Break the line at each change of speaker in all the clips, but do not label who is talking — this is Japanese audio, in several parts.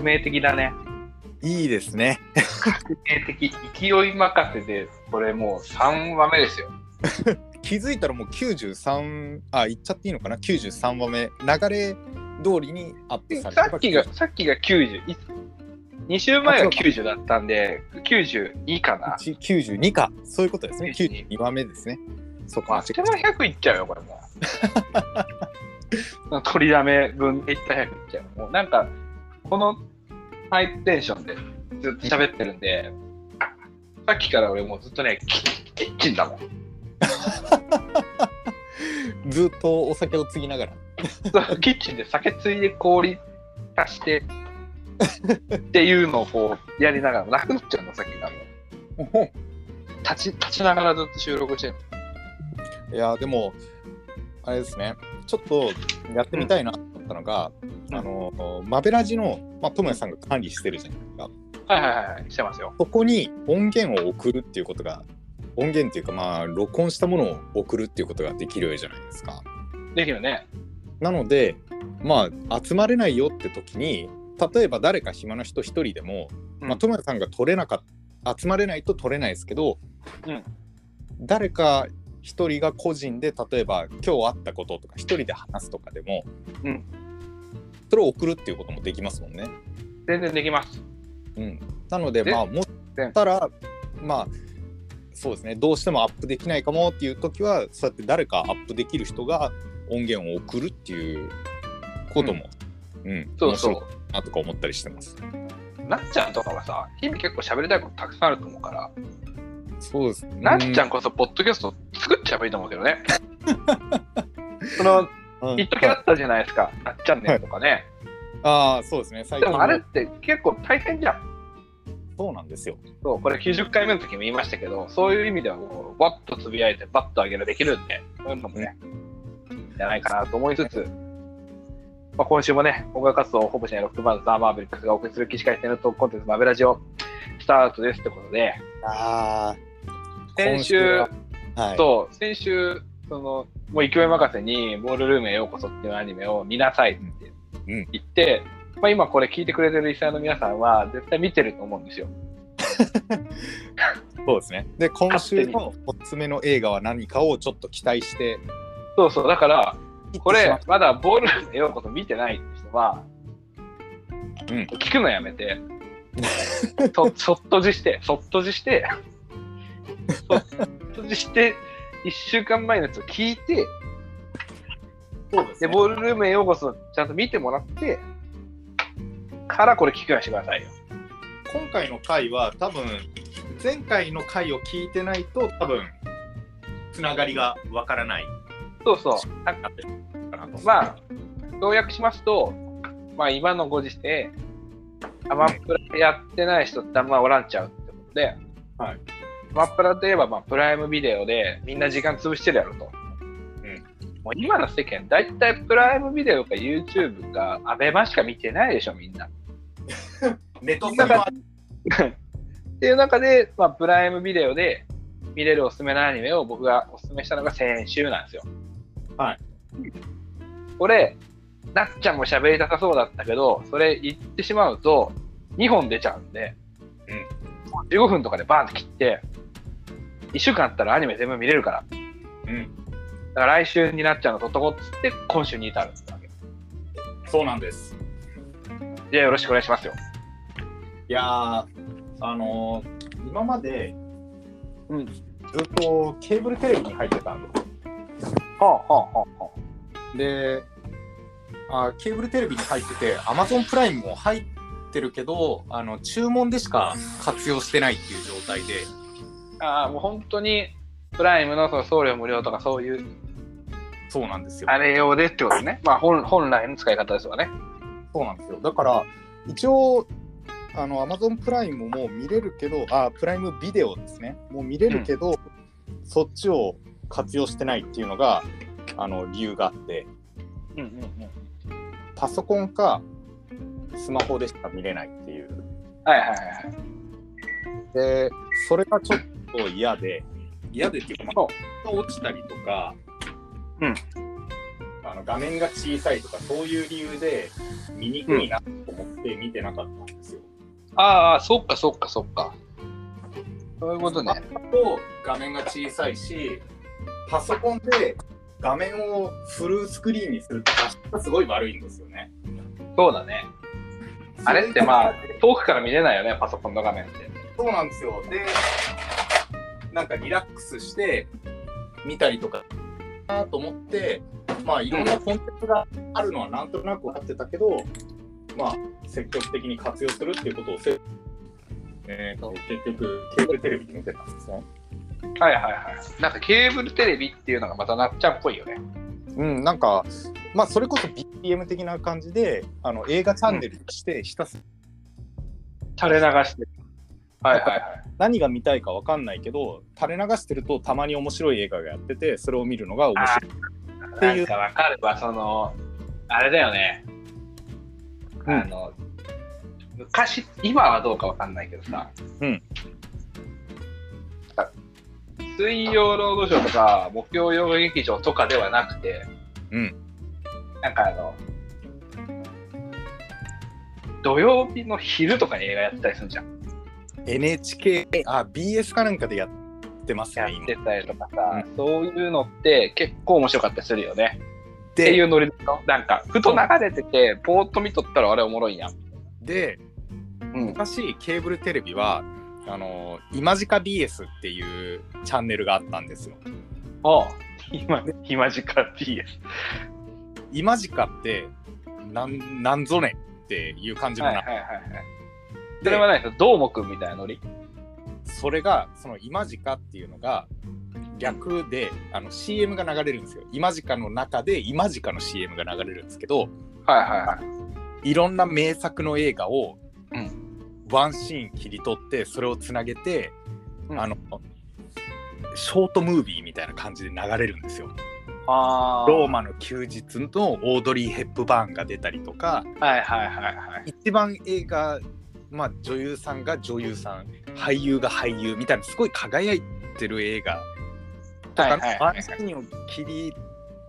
革命的だね。
いいですね。
革命的。勢い任せで、これもう3話目ですよ。
気づいたらもう93あ言っちゃっていいのかな？93話目流れ通りにアップされて
さっきが、さっきが90。い2週前が90だったんで、92かな
？92かそういうことですね
92
92話目ですねそっ
まあ、
か
手間100いっちゃうよ、これもう。取りだめ分でいったら100いっちゃう。もうなんか、このハイテンションでずっと喋ってるんで、さっきから俺もうずっとね、キキッチンだもん。
ずっとお酒を継ぎながら
そうキッチンで酒ついで氷足してっていうのをこうやりながらなくなっちゃうの、さっきがもう。立ち立ちながらずっと収録してる
いやでもあれですねちょっとやってみたいなと思ったのが、
うん
あのマベラジの、まあ、智也さんが管理してるじゃないですか。
はいはいはいはい、してますよ。
そこに音源を送るっていうことが音源っていうかまあ録音したものを送るっていうことができるじゃないですか。
できるね。
なのでまあ集まれないよって時に例えば誰か暇な人一人でも、
うん。
まあ、智也さんが取れなかった集まれないと取れないですけど、
うん。
誰か一人が個人で例えば今日あったこととか一人で話すとかでも、
うん
それを送るっていうこともできますもんね。
全然できます。
うん、なので
で
まあもったらまあそうですねどうしてもアップできないかもっていう時はそうやって誰かアップできる人が音源を送るっていうことも、うん
そうそ
面白いなとか思ったりしてます。
う。なっちゃんとかはさ、日々結構喋りたいことたくさんあると思うから、
そうですね。
なっちゃんこそポッドキャスト作っちゃえばいいと思うけどね。その、
うん
一時あったじゃないですか、なっちゃんねんとかね。
ああそうですね最近
でもあれって結構大変じゃん。
そうなんですよ。
そう、これ90回目の時も言いましたけど、そういう意味ではもう、バッとつぶやいて、バッと上げらできるんで、そういうのもね、じゃないかなと思いつつ、まあ、今週もね、音楽活動をほぼしないロックバンドザ・マーベリックスがお送りする起死回生のトークコンテンツマベラジオスタートですってことで、
ああ
先週、
はい、
そう、先週、その、もう勢い任せに、ボールルームへようこそっていうアニメを見なさいって
うん。
言って、まあ、今これ聞いてくれてるリスナーの皆さんは絶対見てると思うんですよ。
そうですね。で今週のおすすめの映画は何かをちょっと期待して
そうそう、だから、これ
ま
だボールルームへようこそ見てないって人は、
うん。
聞くのやめて、そそっとじして、そっとじして、そっとじして、1週間前のやつを聞いて、で、
そうですね
ボールルームへようこそちゃんと見てもらって、からこれ聞くようにしてくださいよ。
今回の回は多分前回の回を聞いてないと多分つながりがわからない
そうそう。なんか。まあ、要約しますと、まあ、今のご時世、アマプラやってない人ってあんまおらんちゃうってことで、
はい
アマプラといえば、まあ、プライムビデオでみんな時間潰してるやろと。もう今の世間、大体プライムビデオか YouTube かアベマしか見てないでしょ、みんな。
ネット
なんかっていう中で、まあ、プライムビデオで見れるおすすめのアニメを僕がおすすめしたのが先週なんですよ。
はい。
これ、なっちゃんも喋りたさそうだったけど、それ言ってしまうと、2本出ちゃうんで、15分とかでバーンって切って、1週間あったらアニメ全部見れるから。
うん
だから来週になっちゃうのとっとこっつって、今週に至るわけ。
そうなんです。
じゃあよろしくお願いしますよ。
いやーあのー今まで
うん。
ずっとケーブルテレビに入ってたんですよ。
はあはあはあはあ。
であケーブルテレビに入ってて Amazon プライムも入ってるけどあの注文でしか活用してないっていう状態で
ああ、もう本当に、プライムのその送料無料とかそういう
そうなんですよ。
あれ用でってことね。まあ本本来の使い方ですよね。
そうなんですよ。だから、一応、あの、Amazon プライムも見れるけど、あ、プライムビデオですね。もう見れるけど、そっちを活用してないっていうのが、あの、理由があって、
うんうんうん。
パソコンかスマホでしか見れないっていう。
はいはいはいはい。
で、それがちょっと嫌で、嫌でっていうか、ま
そ
あ、落ちたりとか、
うん
ああの画面が小さいとかそういう理由で見にくいなと思って見てなかったんですよ。
ああ、そっかそっかそっか。そういうことね。
と画面が小さいしパソコンで画面をフルスクリーンにすると画質がすごい悪いんですよね。
そうだね。あれってまあ、遠くから見れないよね、パソコンの画面って。
そうなんですよ。で、なんかリラックスして見たりとかなと思って、まあいろんなコンテンツがあるのはなんとなく分かってたけど、まあ積極的に活用するっていうことをせ、えーと結局ケーブルテレビで見てたんですね。
はいはいはい。なんかケーブルテレビっていうのがまたなっちゃんっぽいよね。
うん、なんか、まあそれこそ BPM 的な感じで、あの映画チャンネルとしてひたすら
垂れ流してる。はいはいはい。
何が見たいか分かんないけど、垂れ流してるとたまに面白い映画がやってて、それを見るのが面白い。っていう
なんかわかるわ、その、あれだよね。
うん
あの、昔、今はどうかわかんないけどさ、
うん
あ水曜ロードショーとか、木曜洋画劇場とかではなくて、
うん
なんかあの、土曜日の昼とかに映画やってたりするじゃん。
NHK、あ、BS かなんかでやってます
や
ね、今
ってたりとかさ、そういうのって結構面白かったりするよね。ってい
で
うノリでしょなんか、ふと流れてて、ぽーっと見とったらあれおもろいやん。
で、
うん。
昔、ケーブルテレビは、あの、今近 BS っていうチャンネルがあったんですよ。
ああ、今、今時間 PS。
今近って、なん、なんぞねっていう感じのな、
はいはいはいはい。それはないですどーもくんみたいなノリ。
それが、その今近っていうのが、略であの CM が流れるんですよ。今近の中で今近の CM が流れるんですけど、
はいはいはい。
いろんな名作の映画を、
うん
ワンシーン切り取ってそれをつなげて、
うん
あのショートムービーみたいな感じで流れるんですよ。
あ
ローマの休日のオードリー・ヘップバーンが出たりとか
はいはいはいはい。
一番映画、まあ、女優さんが女優さん俳優が俳優みたいなすごい輝いてる映画。とかのシーンを切り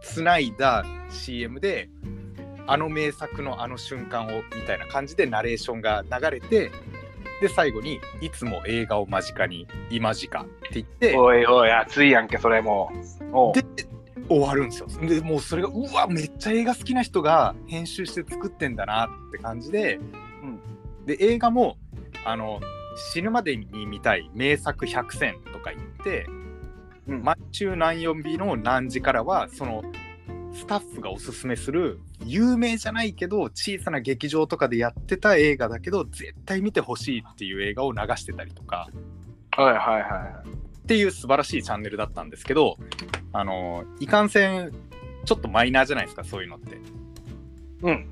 つないだ CM であの名作のあの瞬間をみたいな感じでナレーションが流れてで最後に「いつも映画を間近に今近」って言って
おいおい、熱いやんけ、それも。う。
で終わるんですよ。でもうそれがうわめっちゃ映画好きな人が編集して作ってんだなって感じで、で映画もあの死ぬまでに見たい名作100選とか言って
うん
毎週何曜日の何時からはそのスタッフがおすすめする有名じゃないけど小さな劇場とかでやってた映画だけど絶対見てほしいっていう映画を流してたりとか
はいはいは
っていう素晴らしいチャンネルだったんですけどあのいかんせんちょっとマイナーじゃないですかそういうのって
い。うん。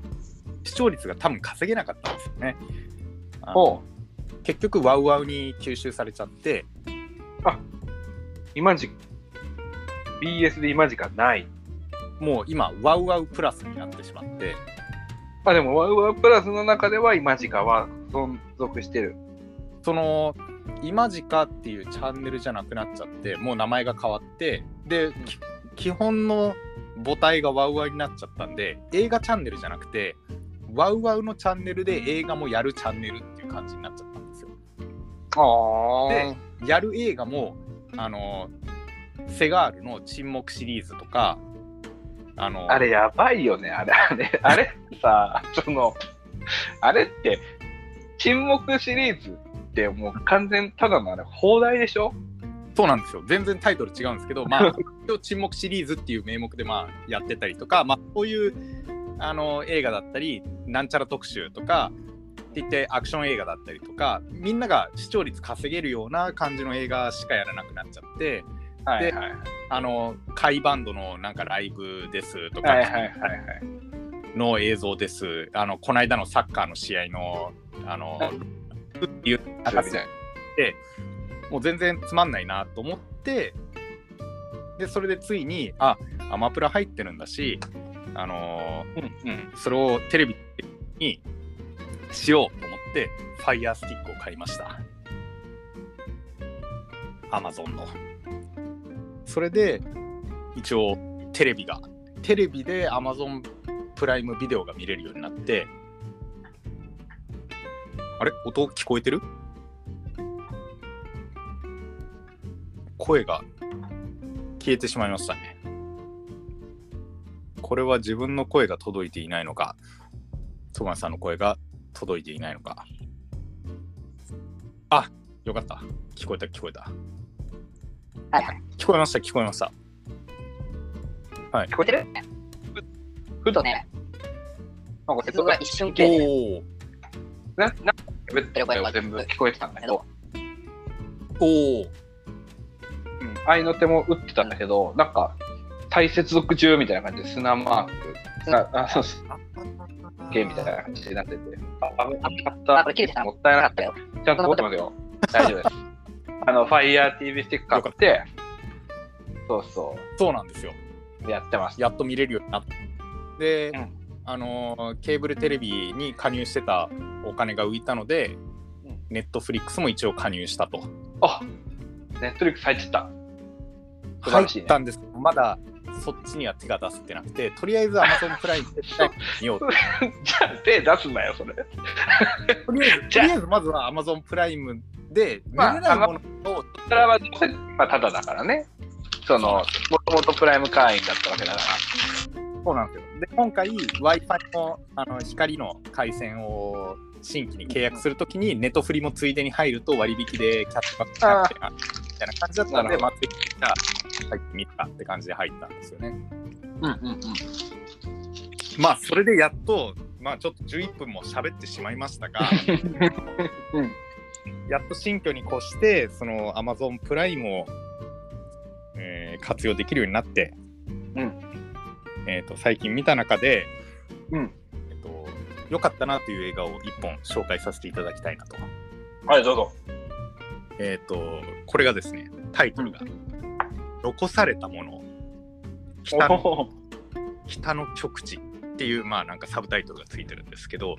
視聴率が多分稼げなかったんですよねあの
おう
結局ワウワウに吸収されちゃって
今時 BS で今時間ない。
もう今ワウワウプラスになってしまって
あ、でも、ワウワウプラスの中では今時間は存続してる。
その今時かっていうチャンネルじゃなくなっちゃってもう名前が変わってで、き基本の母体がワウワウになっちゃったんで映画チャンネルじゃなくてワウワウのチャンネルで映画もやるチャンネルっていう感じになっちゃったんですよ。
あ
でやる映画もあのセガールの沈黙シリーズとかあの
あれやばいよね、あれ、あれ、あれさ、その、あれって、沈黙シリーズってもう完全ただのあれ、放題でしょ？
そうなんですよ。全然タイトル違うんですけど、まあ、沈黙シリーズっていう名目でまあやってたりとか、まあ、こういうあの映画だったりなんちゃら特集とかって言ってアクション映画だったりとかみんなが視聴率稼げるような感じの映画しかやらなくなっちゃって
はいはい。
あのカイバンドのなんかライブですとか
はいはいはいはい。
の映像です、あのこの間のサッカーの試合のあのっていう
あみたいな
もう全然つまんないなと思ってでそれでついにあアマプラ入ってるんだしあの
うんうん。
ーそれをテレビにしようと思ってファイヤースティックを買いましたアマゾンのそれで一応テレビがテレビで Amazon プライムビデオが見れるようになって、あれ？音聞こえてる？声が消えてしまいましたね。これは自分の声が届いていないのか、戸川さんの声が届いていないのか。あよかった。聞こえた、聞こえた。
はいはい。
聞こえました、聞こえました。
聞こえてる？
ふとね、
ね、
なんか接
僕は
続
一瞬切れてる。
おお。
な、なんか全部聞こえてたんだけど、
おお。
うん、愛の手も打ってたんだけど、なんか、再接続中みたいな感じで砂マーク、ああそうそうゲームみたいな感じになってて、あ、危なかっ
あ、これ切れてた
た。もったいなかっ
たよ。
た。ちゃんと持ってますよ。大丈夫です。あの、Fire TV スティック買って、そうそ
そうなんですよ。
う、やってます。
やっと見れるようになった。で、
うん
あのーケーブルテレビに加入してたお金が浮いたので、
うん
ネットフリックスも一応加入したと。
あネットリックス入ってた。素晴
入
らしいね
ったんですけど、まだそっちには手が出せてなくて、とりあえず Amazon プライムで見ようと。
じゃあ、手出すなよ、それ。
とりあえず、とりあえずまずは Amazon プライムで見
まあ
れないものを、
それは、まあ、ただだからね。その、もともとプライム会員だったわけだから。
そうなんですよ。で、今回 Wi-Fi のあの光の回線を新規に契約するときに、ネットフリもついでに入ると割引でキャッシュバックなってなみたいな感じだったので、まずじゃあ入ってみたって感じで入ったんですよね。
うんうんうん。
まあ、それでやっと、まあちょっと11分も喋ってしまいましたが、
うん
やっと新居に越して、その Amazon プライムを、えー活用できるようになって、
うん
えー、と最近見た中で、
うん
えっと良かったなという映画を一本紹介させていただきたいなと。
はい、どうぞ。
えっ、と、これがですね、タイトルが、残されたもの、北の北の極地っていう、まあなんかサブタイトルがついてるんですけど、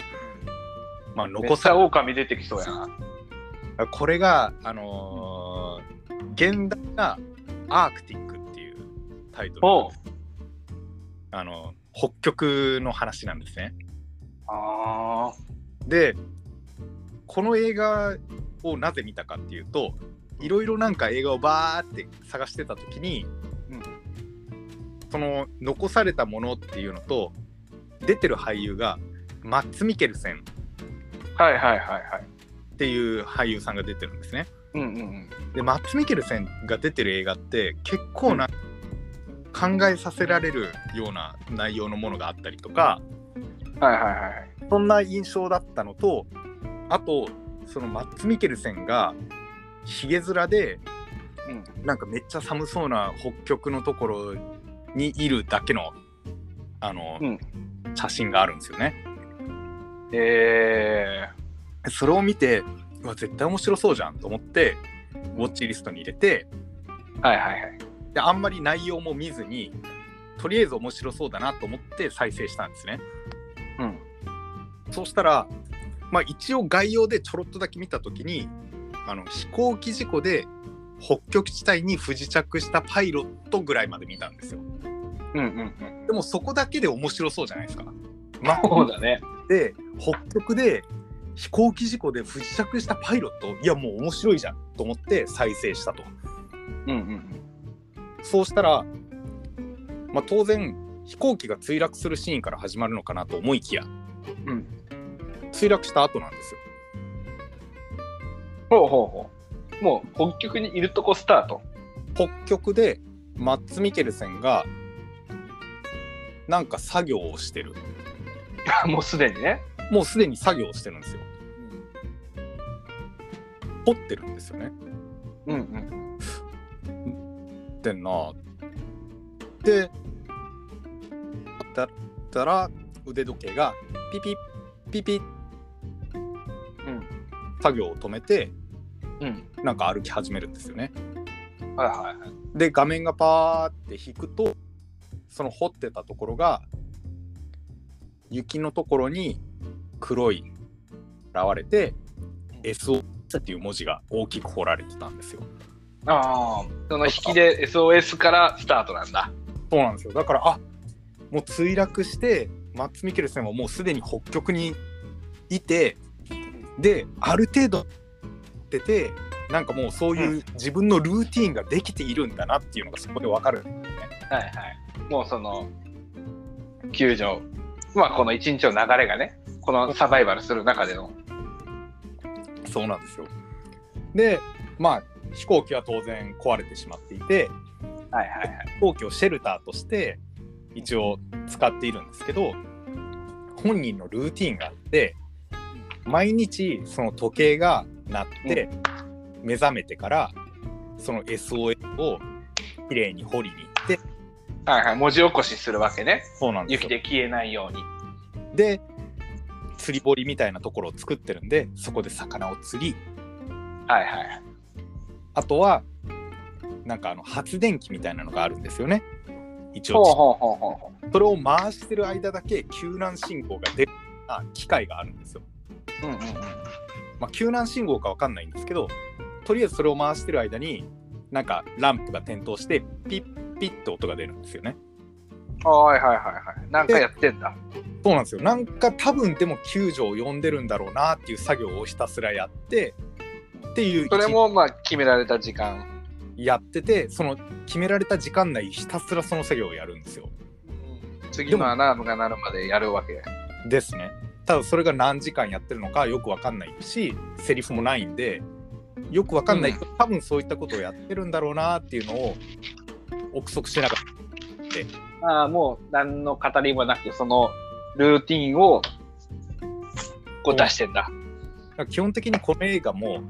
まあ
め
残さ
っちゃ狼出てきそうやな。
これが、あのー現代がアークティックっていうタイトルあの北極の話なんですね。
あ
でこの映画をなぜ見たかっていうといろいろなんか映画をバーって探してた時に、
うん
その残されたものっていうのと出てる俳優がマッツ・ミケルセン
あ。はいはいはいはい。
っていう俳優さんが出てるんですね。
うんうんうん。
でマッツ・ミケルセンが出てる映画って結構な、考えさせられるような内容のものがあったりとか
はいはいはい。
そんな印象だったのとあとそのマッツ・ミケルセンがひげ面で
うん。
なんかめっちゃ寒そうな北極のところにいるだけのあの、
うん
写真があるんですよね。
え
それを見てうわ絶対面白そうじゃんと思ってウォッチリストに入れて
ー。はいはいはい。
であんまり内容も見ずにとりあえず面白そうだなと思って再生したんですね。
うん。
そうしたら、まあ、一応概要でちょろっとだけ見た時にあの飛行機事故で北極地帯に不時着したパイロットぐらいまで見たんですよ。
うんうんうん。
でもそこだけで面白そうじゃないですか。ま
そうだね。
で北極で飛行機事故で不時着したパイロットいやもう面白いじゃんと思って再生したと。
うんうん
そうしたら、まあ、当然飛行機が墜落するシーンから始まるのかなと思いきや
うん。うん。
墜落した後なんですよ。
ほうほうほう。もう北極にいるとこスタート。
北極でマッツ・ミケルセンがなんか作業をしてる
もうすでにね。
もうすでに作業をしてるんですよ掘ってるんですよね
うんうん。
ってんなでだったら腕時計がピピッピピッ
うん。
作業を止めて
うん。
なんか歩き始めるんですよね
はいはいはい。
で画面がパーって引くとその掘ってたところが雪のところに黒い現れて SOS っていう文字が大きく彫られてたんですよ。
ああ。その引きで SOS からスタートなんだ。
そうなんですよだからあもう墜落してマッツ・ミケルセンはもうすでに北極にいてである程度出てなんかもうそういう自分のルーティンができているんだなっていうのがそこで分かる、
はいはい。もうその、救助、まあこの一日の流れがね、このサバイバルする中での。
そうなんですよでまあ飛行機は当然壊れてしまっていて
はいはいはい。
飛行機をシェルターとして一応使っているんですけど本人のルーティンがあって毎日その時計が鳴って目覚めてからその SOS をきれいに掘りに行って
はいはい。文字起こしするわけね。
そうなんですよ
雪で消えないように。
で釣り堀みたいなところを作ってるんでそこで魚を釣り
はいはい。
あとはなんかあの発電機みたいなのがあるんですよね一応
ほうほうほうほうほ
それを回してる間だけ救難信号が出るような機械があるんですよ
う。うんうんうん。
まあ、救難信号かわかんないんですけどとりあえずそれを回してる間になんかランプが点灯してピッピッと音が出るんですよね
はいはいはいはい。なんかやってんだ。
そうなんですよなんか多分でも救助を呼んでるんだろうなっていう作業をひたすらやってっていう
それもまあ決められた時間。
やっててその決められた時間内ひたすらその作業をやるんですよ
次のアラームが鳴るまでやるわけ。
ですねただそれが何時間やってるのかよくわかんないしセリフもないんでよくわかんないけど、多分そういったことをやってるんだろうなっていうのを憶測しながら
ああ、もう何の語りもなく、そのルーティンをこう出してんだ。
基本的にこの映画も、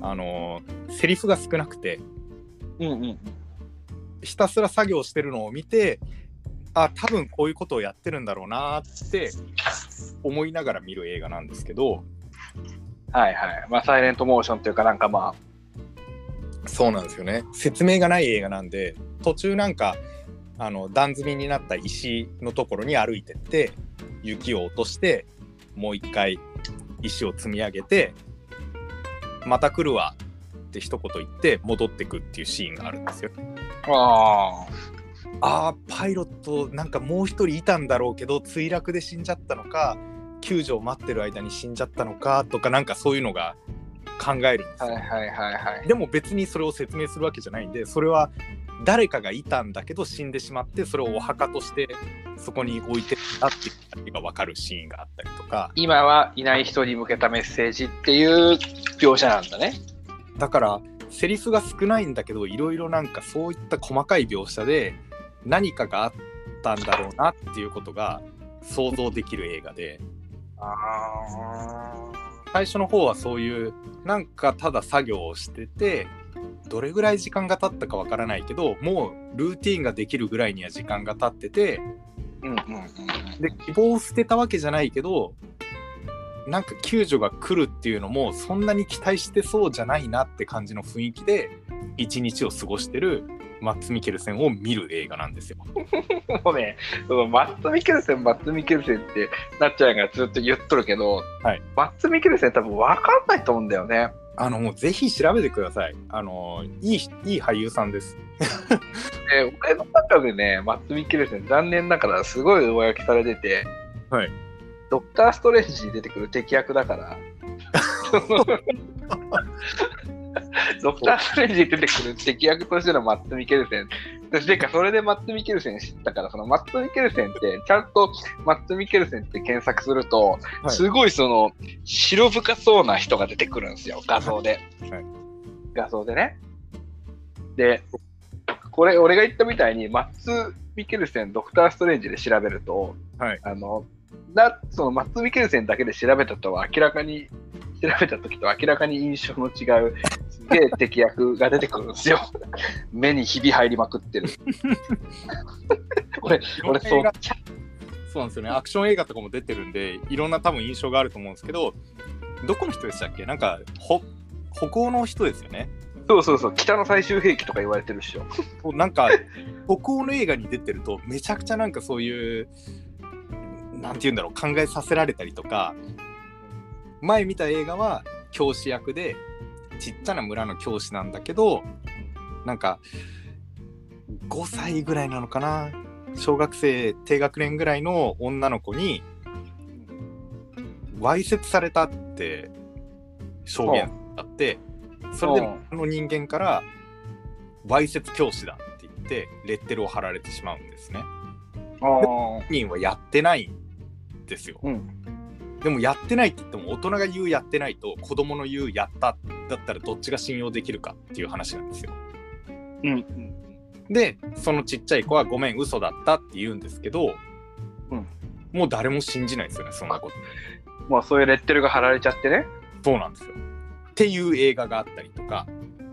あのーセリフが少なくて
うんうん。
ひたすら作業してるのを見てあ多分こういうことをやってるんだろうなって思いながら見る映画なんですけど
はいはい。まあ、サイレントモーションというか、なんかま
そうなんですよね説明がない映画なんで途中なんかあの段積みになった石のところに歩いてって雪を落としてもう一回石を積み上げてまた来るわって一言言って戻ってくっていうシーンがあるんですよ。
あ、あ
あーパイロットなんかもう一人いたんだろうけど墜落で死んじゃったのか救助を待ってる間に死んじゃったのかとかなんかそういうのが考えるんです
あ、
よ。
はいはいはいはい。
でも別にそれを説明するわけじゃないんでそれは誰かがいたんだけど死んでしまってそれをお墓としてそこに置いてたっていうのが分かるシーンがあったりとか
今はいない人に向けたメッセージっていう描写なんだね。
だからセリフが少ないんだけどいろいろなんかそういった細かい描写で何かがあったんだろうなっていうことが想像できる映画で
あ
最初の方はそういうなんかただ作業をしててどれぐらい時間が経ったかわからないけどもうルーティンができるぐらいには時間が経ってて
うんうんうん。
で希望を捨てたわけじゃないけどなんか救助が来るっていうのもそんなに期待してそうじゃないなって感じの雰囲気で一日を過ごしてるマッツ・ミケルセンを見る映画なんですよ。
もうね、そのマッツ・ミケルセン、マッツ・ミケルセンってなっちゃんがずっと言っとるけど、
はい
マッツ・ミケルセン多分分かんないと思うんだよね。
あのもうぜひ調べてください。あのいいいい俳優さんです。
で俺の中でね、マッツ・ミケルセン残念ながらすごい上書きされてて、
はい
ドクター・ストレンジに出てくる敵役だから、ドクター・ストレンジに出てくる敵役としてのマッツ・ミケルセン。てか、それでマッツ・ミケルセン知ったから、そのマッツ・ミケルセンって、ちゃんとマッツ・ミケルセンって検索すると、
はい
すごいその、白深そうな人が出てくるんですよ、画像で。
はい
画像でね。で、これ、俺が言ったみたいに、マッツ・ミケルセン、ドクター・ストレンジで調べると、
はい
あの、なそのマッツ・ミケルセンだけで調べたとは明らかに、調べた時と明らかに印象の違う、すげえ敵役が出てくるんですよ。目にひび入りまくってる。俺、俺そう
そうなんですよね。アクション映画とかも出てるんで、いろんな多分印象があると思うんですけど、どこの人でしたっけ？なんか、ほ北欧の人ですよね。
そうそうそう、北の最終兵器とか言われてるっしょ。
なんか、北欧の映画に出てると、めちゃくちゃなんかそういう、なんて言うんだろう、考えさせられたりとか、前見た映画は教師役で、ちっちゃな村の教師なんだけど、なんか、5歳ぐらいなのかな？小学生低学年ぐらいの女の子にわいせつされたって証言あってそれで
うん
あの人間からわいせつ教師だって言ってレッテルを貼られてしまうんですね。
あ
本人はやってないんですよ。
うん。
でもやってないって言っても大人が言うやってないと子供の言うやっただったらどっちが信用できるかっていう話なんですよ。
うん。
でそのちっちゃい子はごめん嘘だったって言うんですけど、
うん
もう誰も信じないですよねそんなこと。
まあそういうレッテルが貼られちゃってね。
そうなんですよ。っていう映画があったりとか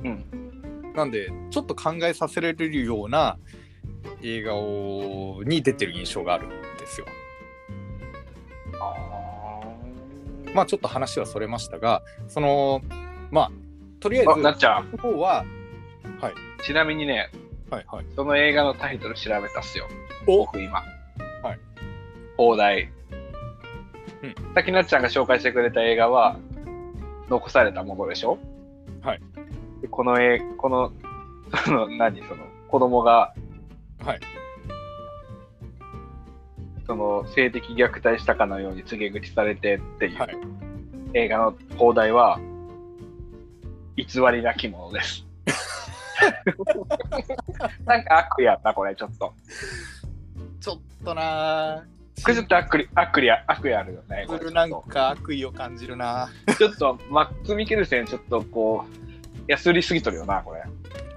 うん。
なんでちょっと考えさせられるような映画をに出てる印象があるんですよ。
あ
まあちょっと話はそれましたがそのまあとりあえ
あ。
ず
なっちゃん、
の方は
ちなみにね、
はいはい。
その映画のタイトル調べたっすよ。
お
僕今。
はい。
放題。
うん
さっきなっちゃんが紹介してくれた映画は、残されたものでしょ？
はい。
でこの映この、その、何、その、子供が、
はい。
その、性的虐待したかのように告げ口されてっていう、
はい
映画の放題は、偽りなきものです。なんか悪やな、これ、ちょっと。
ちょっとな
これちょっと悪意、悪意あ、悪意あるよね。これ
なんか悪意を感じるな
ちょっと、マッツ・ミケルセン、ちょっとこう、やすりすぎとるよな、これ。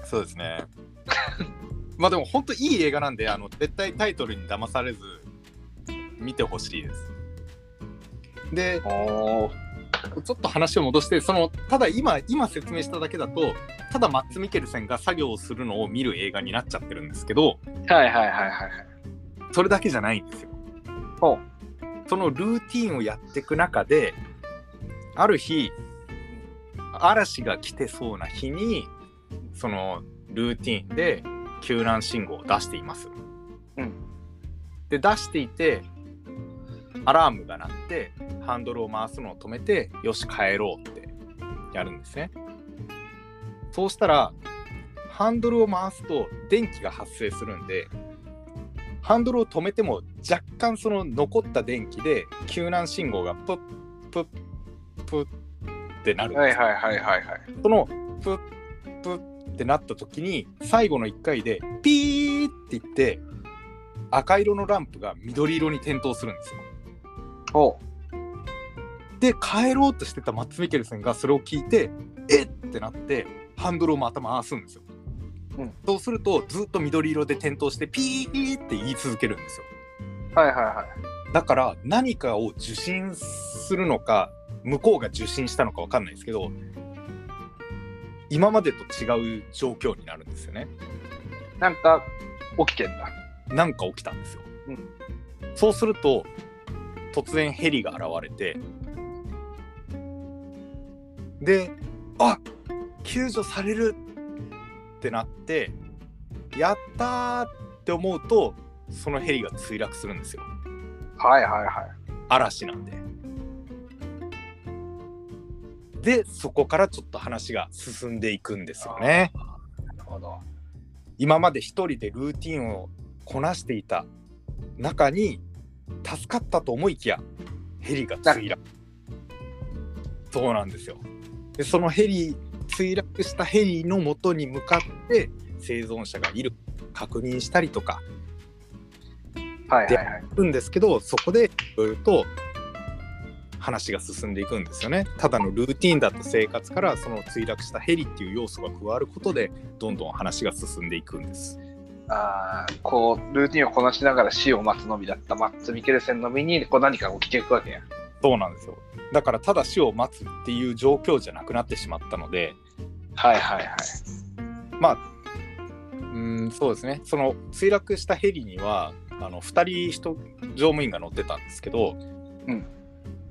そうですね まあでも本当いい映画なんであの絶対タイトルに騙されず見てほしいですで
お
ちょっと話を戻してそのただ今今説明しただけだとただマッツ・ミケルセンが作業をするのを見る映画になっちゃってるんですけど
はいはいはいはいはい。
それだけじゃないんですよ
ほう。
そのルーティンをやっていく中である日嵐が来てそうな日にそのルーティンで救難信号を出しています。
うん
で出していてアラームが鳴ってハンドルを回すのを止めてよし帰ろうってやるんですね。そうしたらハンドルを回すと電気が発生するんでハンドルを止めても若干その残った電気で救難信号がプップップッってなるんですよ
はいはいはいはいはい。
そのプップッってなった時に最後の1回でピーって言って赤色のランプが緑色に点灯するんですよ。
ほ
で帰ろうとしてたマッツ・ミケルセンがそれを聞いてえっ？ってなってハンドルをまた回すんですよ。
うん
そうするとずっと緑色で点灯してピーって言い続けるんですよ。
う。はいはいはい。
だから何かを受信するのか向こうが受信したのか分かんないですけど今までと違う状況になるんですよね。
なんか、起きてんだ。
なんか起きたんですよ。
うん
そうすると突然ヘリが現れてであ救助されるってなってやったーって思うとそのヘリが墜落するんですよ
はいはいはい。
嵐なんで。でそこからちょっと話が進んでいくんですよね。
なるほど。
今まで一人でルーティンをこなしていた中に助かったと思いきやヘリが墜落。そうなんですよ。でそのヘリ墜落したヘリの元に向かって生存者がいる。確認したりとか。
はいはいはい。
るんですけどそこでいろいろと話が進んでいくんですよね。ただのルーティンだった生活からその墜落したヘリっていう要素が加わることでどんどん話が進んでいくんです
あーこう、ルーティンをこなしながら死を待つのみだったマッツ・ミケルセンの身にこう何かが起きていくわけや。
そうなんですよだからただ死を待つっていう状況じゃなくなってしまったので
はいはいはい。
まあうーんそうですねその墜落したヘリにはあの2人人乗務員が乗ってたんですけど、
うん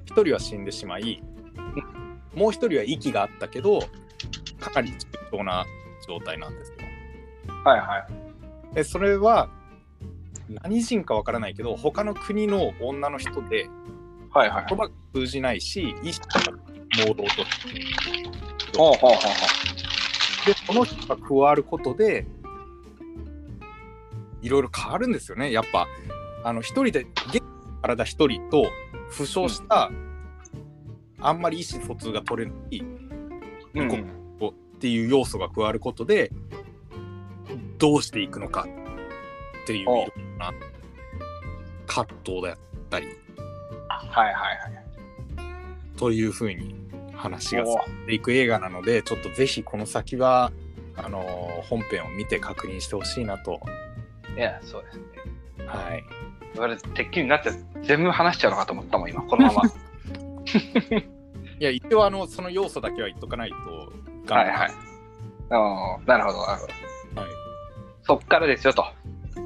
1人は死んでしまい、もう1人は息があったけどかなり重症な状態なんですよ。
はいはい。
でそれは何人かわからないけど他の国の女の人で
はいはい。
言葉が通じないし意識が朦朧と
ほうほうほうほ
でこの人が加わることでいろいろ変わるんですよね。やっぱあの一人で体一人と負傷した、あんまり意思疎通が取れない
うん。
こっていう要素が加わることでどうしていくのかっていういろんな葛藤だったり
はいはいはい。
というふうに話が進んでいく映画なのでちょっとぜひこの先はあのー本編を見て確認してほしいなと
いや、そうですね。
はい
言われて、てっきりになって全部話しちゃうのかと思ったもん、今、このまま。
いや一応あのその要素だけは言っとかないと
はいはい。あーなるほど、なるほど。
はい
そっからですよと。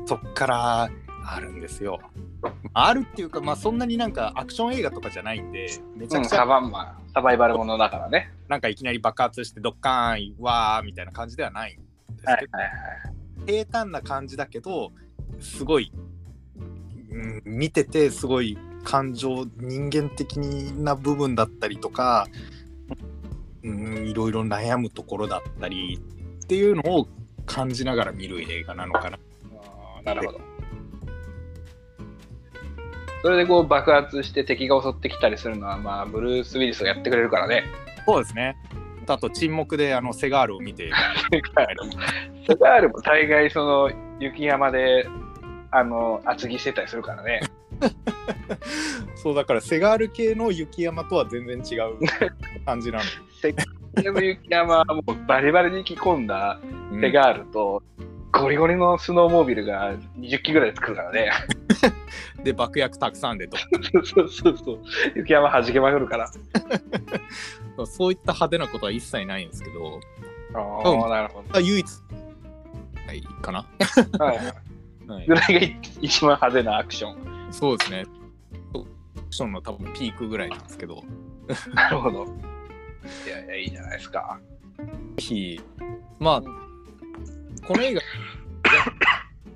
そっからあるんですよあるっていうかまあそんなになんかアクション映画とかじゃないんでめちゃ
うん、
くちゃ
サバンマ、サバイバルものだからね。
なんかいきなり爆発してドッカーンわーみたいな感じではないんですけど、
はいはいはい。
平坦な感じだけどすごい、うん、見ててすごい感情人間的な部分だったりとか、うん、いろいろ悩むところだったりっていうのを感じながら見る映画なのかな。
あーなるほど。それでこう爆発して敵が襲ってきたりするのは、まあ、ブルース・ウィリスがやってくれるからね。
そうですね。あと沈黙であのセガールを見て
セガールも大概その雪山であの厚着してたりするからね。
そうだからセガール系の雪山とは全然違う感じなの。
でも雪山はもうバリバリに着込んだ
うん
セガールと、ゴリゴリのスノーモービルが20機ぐらい作るからね。
で爆薬たくさんでと
そうそうそう。雪山弾けまくるから。
そういった派手なことは一切ないんですけど
ああ、なるほ
唯一はいかな。
ど。はい。
はい
ぐらいが一番派手なアクション。
そうですね。アクションの多分ピークぐらいなんですけど、
なるほど。いやいや、いいじゃないですか。
ぜひ、まあ、この映画、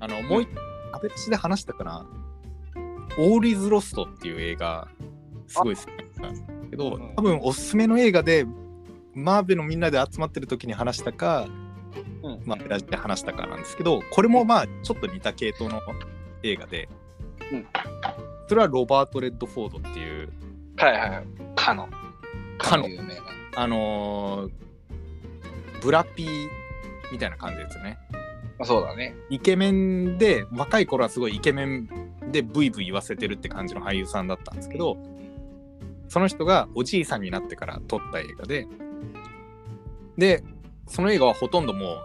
あの、もう一個、べしで話したかな、 All Is Lost っていう映画、すごい好きなんですけど
うん、
多分おすすめの映画で、マーベのみんなで集まってる時に話したか、
うん
まあ、マベラジで話したかなんですけど、これもまあ、ちょっと似た系統の映画で、
うん
それはロバート・レッドフォードっていう、
はいはい。かの。
かの
有名な。
あのーブラピーみたいな感じですよね。
まあ、そうだね。
イケメンで、若い頃はすごいイケメンでブイブイ言わせてるって感じの俳優さんだったんですけど、その人がおじいさんになってから撮った映画で、で、その映画はほとんどもう、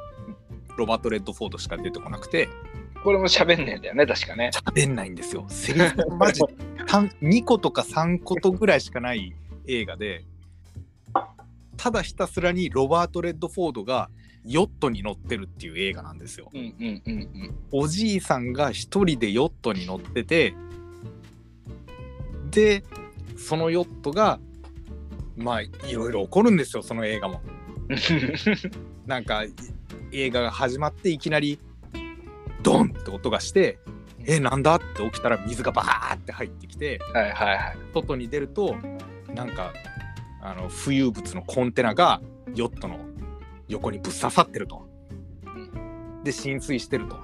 ロバート・レッドフォードしか出てこなくて、
これも喋んねえんだよね、確かね。
喋んないんですよ。セリフがマジ2個とか3個とぐらいしかない映画で、ただひたすらにロバート・レッドフォードがヨットに乗ってるっていう映画なんですよ。
うんうんうんうん。
おじいさんが一人でヨットに乗っててでそのヨットがまあいろいろ起こるんですよその映画も。なんかい映画が始まっていきなりドンって音がしてえなんだ？って起きたら水がバーって入ってきて
はいはいはい。
外に出るとなんかあの浮遊物のコンテナがヨットの横にぶっ刺さってると。で浸水してると。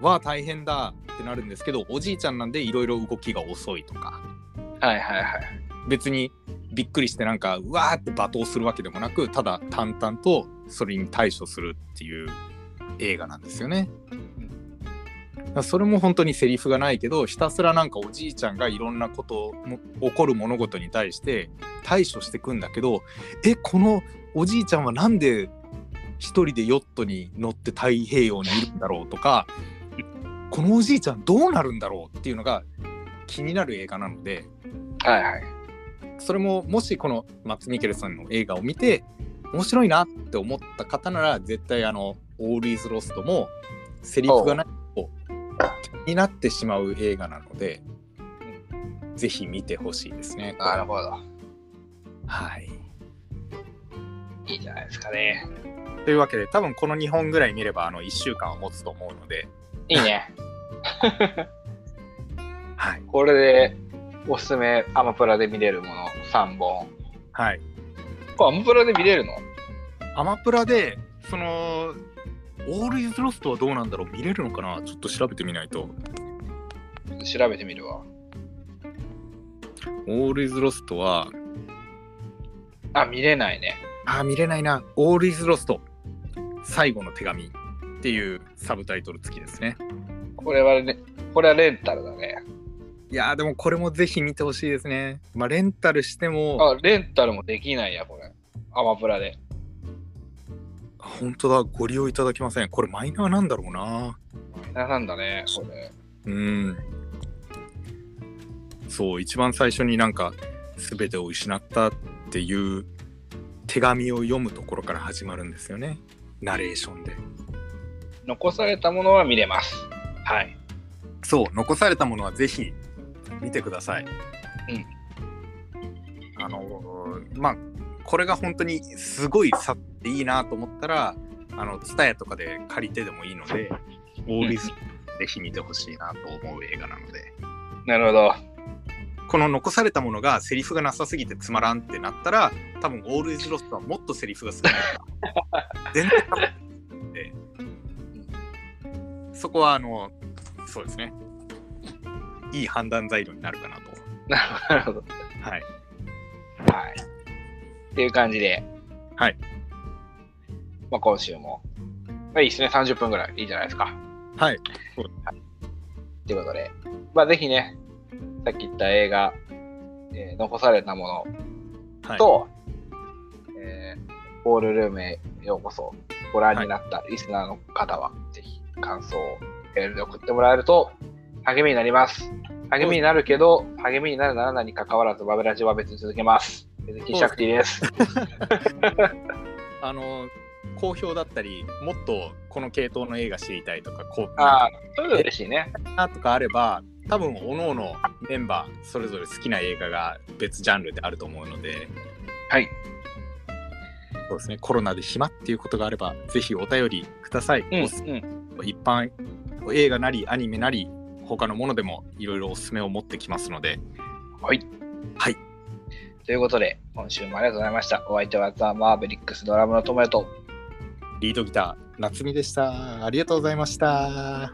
は大変だってなるんですけどおじいちゃんなんでいろいろ動きが遅いとか
はいはいはい。
別にびっくりしてなんかうわーって罵倒するわけでもなくただ淡々とそれに対処するっていう映画なんですよね。それも本当にセリフがないけどひたすらなんかおじいちゃんがいろんなことも起こる物事に対して対処してくんだけどえこのおじいちゃんはなんで一人でヨットに乗って太平洋にいるんだろうとかこのおじいちゃんどうなるんだろうっていうのが気になる映画なので
はいはい。
それももしこのマッツ・ミケルさんの映画を見て面白いなって思った方なら絶対あの「オーリーズ・ロスト」もセリフがないになってしまう映画なのでぜひ見てほしいですね。
なるほど。
はい、
いいじゃないですかね。
というわけで多分この2本ぐらい見ればあの1週間を持つと思うので、
いいね。
はい
これでおすすめアマプラで見れるもの3本。
はい、
これアマプラで見れるの？
アマプラでそのオールイズロストはどうなんだろう見れるのかな？ちょっと調べてみないと。
調べてみるわ。
オールイズロストは、
あ、見れないね。
あー、見れないな。オールイズロスト。最後の手紙っていうサブタイトル付きですね。
これはね、これはレンタルだね。
いやーでもこれもぜひ見てほしいですね。まあレンタルしても、
あ、レンタルもできないや、これ。アマプラで。
本当だ、ご利用いただけません。これマイナーなんだろうな。
ななんだね、これ。
うん。そう、一番最初になんか、全てを失ったっていう手紙を読むところから始まるんですよね。ナレーションで。
残されたものは見れます。はい。
そう、残されたものはぜひ見てください。
うん。
あのーまあ、これが本当にすごいさっていいなと思ったら、あの、ツタヤとかで借りてでもいいので、オールイズぜひ見てほしいなと思う映画なので。
なるほど。
この残されたものがセリフがなさすぎてつまらんってなったら、多分オールイズロストはもっとセリフが少ないから、全然多分で、そこはあの、そうですね。いい判断材料になるかなと。
なるほど。
はい。
はい。っていう感じで。
はい。
まあ今週も。まあいいですね。30分ぐらいいいじゃないですか。
はい。
ということで。まあぜひね、さっき言った映画、えー残されたもの
はい。
と、えーボールルームへようこそご覧になったリスナーの方は、ぜひ感想をメールで送ってもらえると励みになります。励みになるけど、励みになるなら何に関わらず、バブラジは別に続けます。別に気にしなくていいです。
あの、好評だったり、もっとこの系統の映画知りたいとか、こう、
ああ、それで嬉しいね。
なとかあれば、多分、おのおのメンバー、それぞれ好きな映画が別ジャンルであると思うので、
はい。
そうですね、コロナで暇っていうことがあれば、ぜひお便りください。
うん、うん。
一般映画なり、アニメなり、他のものでもいろいろおすすめを持ってきますので、
はい。
はい。
ということで、今週もありがとうございました。お相手はザ・マーベリックスドラムの友也と、
リードギター、夏美でした。ありがとうございました。